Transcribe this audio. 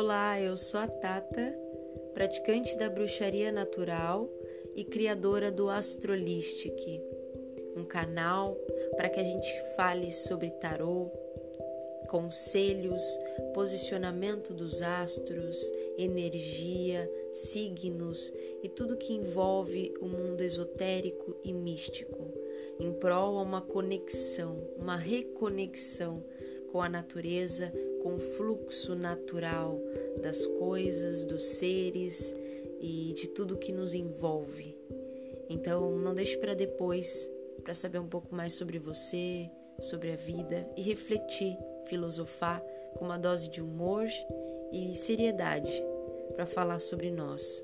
Olá, eu sou a Tata, praticante da bruxaria natural e criadora do Astrolistic, um canal para que a gente fale sobre tarô, conselhos, posicionamento dos astros, energia, signos e tudo que envolve o mundo esotérico e místico, em prol a uma conexão, uma reconexão com a natureza, com o fluxo natural das coisas, dos seres e de tudo que nos envolve. Então, não deixe para depois para saber um pouco mais sobre você, sobre a vida e refletir, filosofar com uma dose de humor e seriedade para falar sobre nós.